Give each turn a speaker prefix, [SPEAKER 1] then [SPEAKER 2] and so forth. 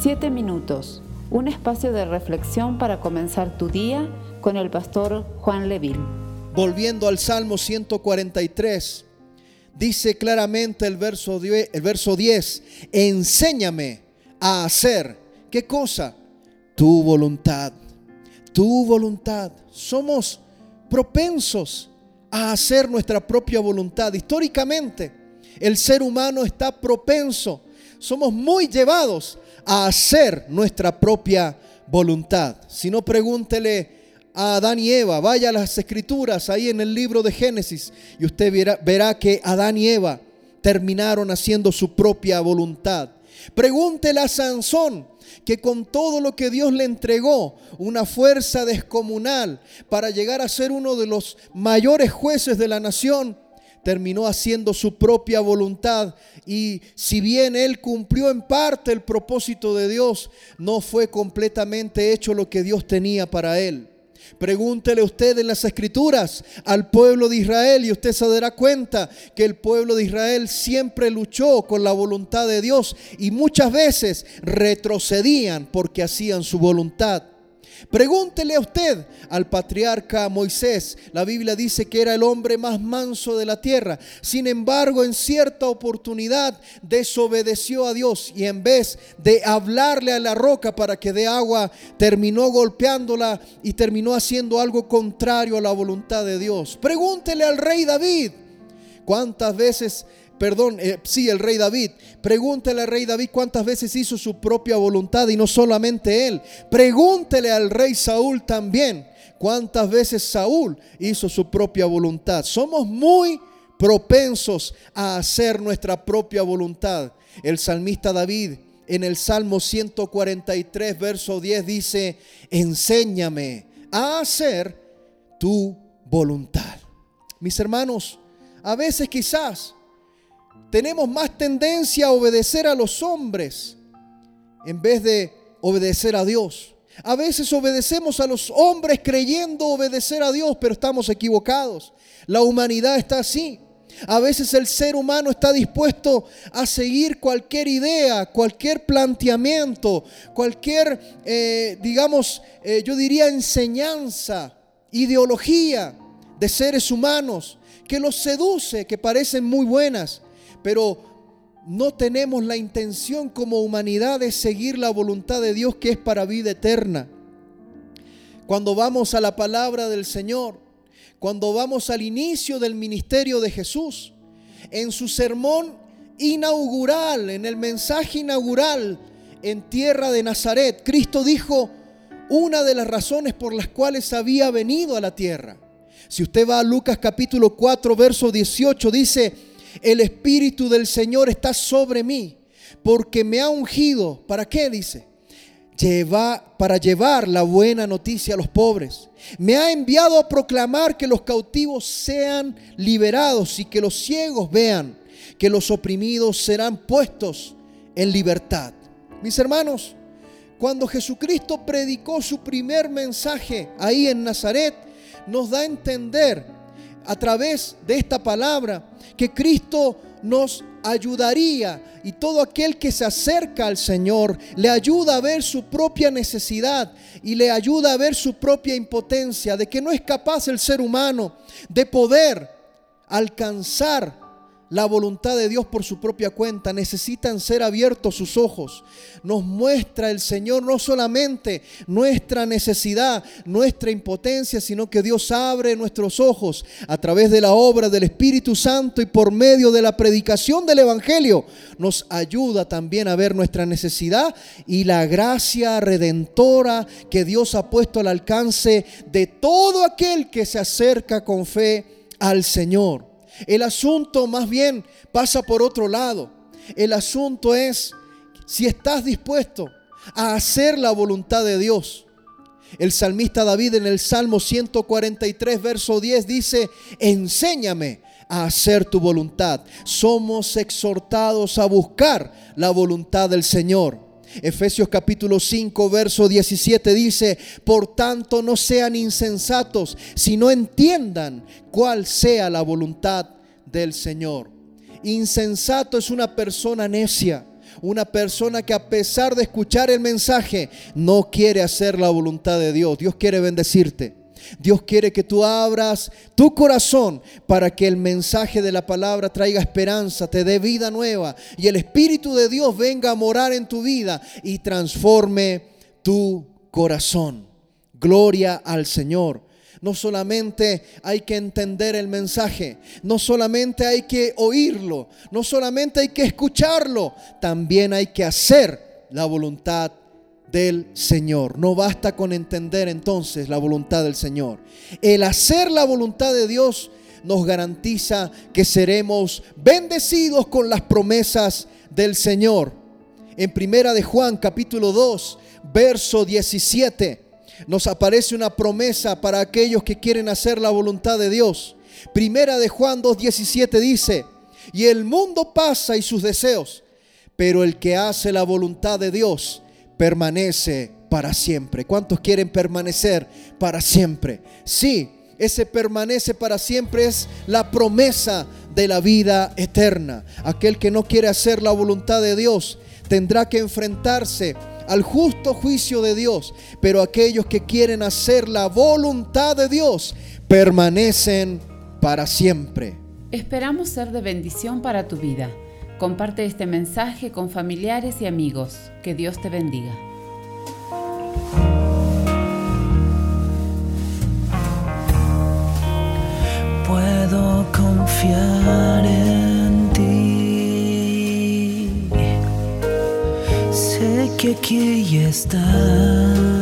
[SPEAKER 1] Siete minutos, un espacio de reflexión para comenzar tu día con el pastor Juan Leville.
[SPEAKER 2] Volviendo al Salmo 143, dice claramente el verso, el verso 10, enséñame a hacer, ¿qué cosa? Tu voluntad, tu voluntad. Somos propensos a hacer nuestra propia voluntad. Históricamente, el ser humano está propenso, somos muy llevados a hacer nuestra propia voluntad. Si no, pregúntele a Adán y Eva, vaya a las escrituras ahí en el libro de Génesis y usted verá, verá que Adán y Eva terminaron haciendo su propia voluntad. Pregúntele a Sansón, que con todo lo que Dios le entregó, una fuerza descomunal para llegar a ser uno de los mayores jueces de la nación, terminó haciendo su propia voluntad y si bien él cumplió en parte el propósito de Dios, no fue completamente hecho lo que Dios tenía para él. Pregúntele usted en las escrituras al pueblo de Israel y usted se dará cuenta que el pueblo de Israel siempre luchó con la voluntad de Dios y muchas veces retrocedían porque hacían su voluntad. Pregúntele a usted al patriarca Moisés. La Biblia dice que era el hombre más manso de la tierra. Sin embargo, en cierta oportunidad desobedeció a Dios y en vez de hablarle a la roca para que dé agua, terminó golpeándola y terminó haciendo algo contrario a la voluntad de Dios. Pregúntele al rey David. ¿Cuántas veces perdón, eh, sí, el rey David. Pregúntele al rey David cuántas veces hizo su propia voluntad y no solamente él. Pregúntele al rey Saúl también cuántas veces Saúl hizo su propia voluntad. Somos muy propensos a hacer nuestra propia voluntad. El salmista David en el Salmo 143, verso 10 dice, enséñame a hacer tu voluntad. Mis hermanos, a veces quizás tenemos más tendencia a obedecer a los hombres en vez de obedecer a Dios. A veces obedecemos a los hombres creyendo obedecer a Dios, pero estamos equivocados. La humanidad está así. A veces el ser humano está dispuesto a seguir cualquier idea, cualquier planteamiento, cualquier, eh, digamos, eh, yo diría enseñanza, ideología de seres humanos que los seduce, que parecen muy buenas, pero no tenemos la intención como humanidad de seguir la voluntad de Dios que es para vida eterna. Cuando vamos a la palabra del Señor, cuando vamos al inicio del ministerio de Jesús, en su sermón inaugural, en el mensaje inaugural en tierra de Nazaret, Cristo dijo una de las razones por las cuales había venido a la tierra. Si usted va a Lucas capítulo 4, verso 18, dice, el Espíritu del Señor está sobre mí, porque me ha ungido. ¿Para qué? Dice. Lleva, para llevar la buena noticia a los pobres. Me ha enviado a proclamar que los cautivos sean liberados y que los ciegos vean, que los oprimidos serán puestos en libertad. Mis hermanos, cuando Jesucristo predicó su primer mensaje ahí en Nazaret, nos da a entender a través de esta palabra que Cristo nos ayudaría y todo aquel que se acerca al Señor le ayuda a ver su propia necesidad y le ayuda a ver su propia impotencia, de que no es capaz el ser humano de poder alcanzar la voluntad de Dios por su propia cuenta. Necesitan ser abiertos sus ojos. Nos muestra el Señor no solamente nuestra necesidad, nuestra impotencia, sino que Dios abre nuestros ojos a través de la obra del Espíritu Santo y por medio de la predicación del Evangelio. Nos ayuda también a ver nuestra necesidad y la gracia redentora que Dios ha puesto al alcance de todo aquel que se acerca con fe al Señor. El asunto más bien pasa por otro lado. El asunto es si estás dispuesto a hacer la voluntad de Dios. El salmista David en el Salmo 143, verso 10 dice, enséñame a hacer tu voluntad. Somos exhortados a buscar la voluntad del Señor. Efesios capítulo 5, verso 17 dice, por tanto no sean insensatos, sino entiendan cuál sea la voluntad del Señor. Insensato es una persona necia, una persona que a pesar de escuchar el mensaje no quiere hacer la voluntad de Dios. Dios quiere bendecirte. Dios quiere que tú abras tu corazón para que el mensaje de la palabra traiga esperanza, te dé vida nueva y el Espíritu de Dios venga a morar en tu vida y transforme tu corazón. Gloria al Señor. No solamente hay que entender el mensaje, no solamente hay que oírlo, no solamente hay que escucharlo, también hay que hacer la voluntad del Señor. No basta con entender entonces la voluntad del Señor. El hacer la voluntad de Dios nos garantiza que seremos bendecidos con las promesas del Señor. En primera de Juan capítulo 2, verso 17 nos aparece una promesa para aquellos que quieren hacer la voluntad de Dios. Primera de Juan 2.17 dice, y el mundo pasa y sus deseos, pero el que hace la voluntad de Dios permanece para siempre. ¿Cuántos quieren permanecer para siempre? Sí, ese permanece para siempre es la promesa de la vida eterna. Aquel que no quiere hacer la voluntad de Dios tendrá que enfrentarse al justo juicio de Dios, pero aquellos que quieren hacer la voluntad de Dios permanecen para siempre.
[SPEAKER 1] Esperamos ser de bendición para tu vida. Comparte este mensaje con familiares y amigos. Que Dios te bendiga.
[SPEAKER 3] Puedo confiar en que aquí ya está.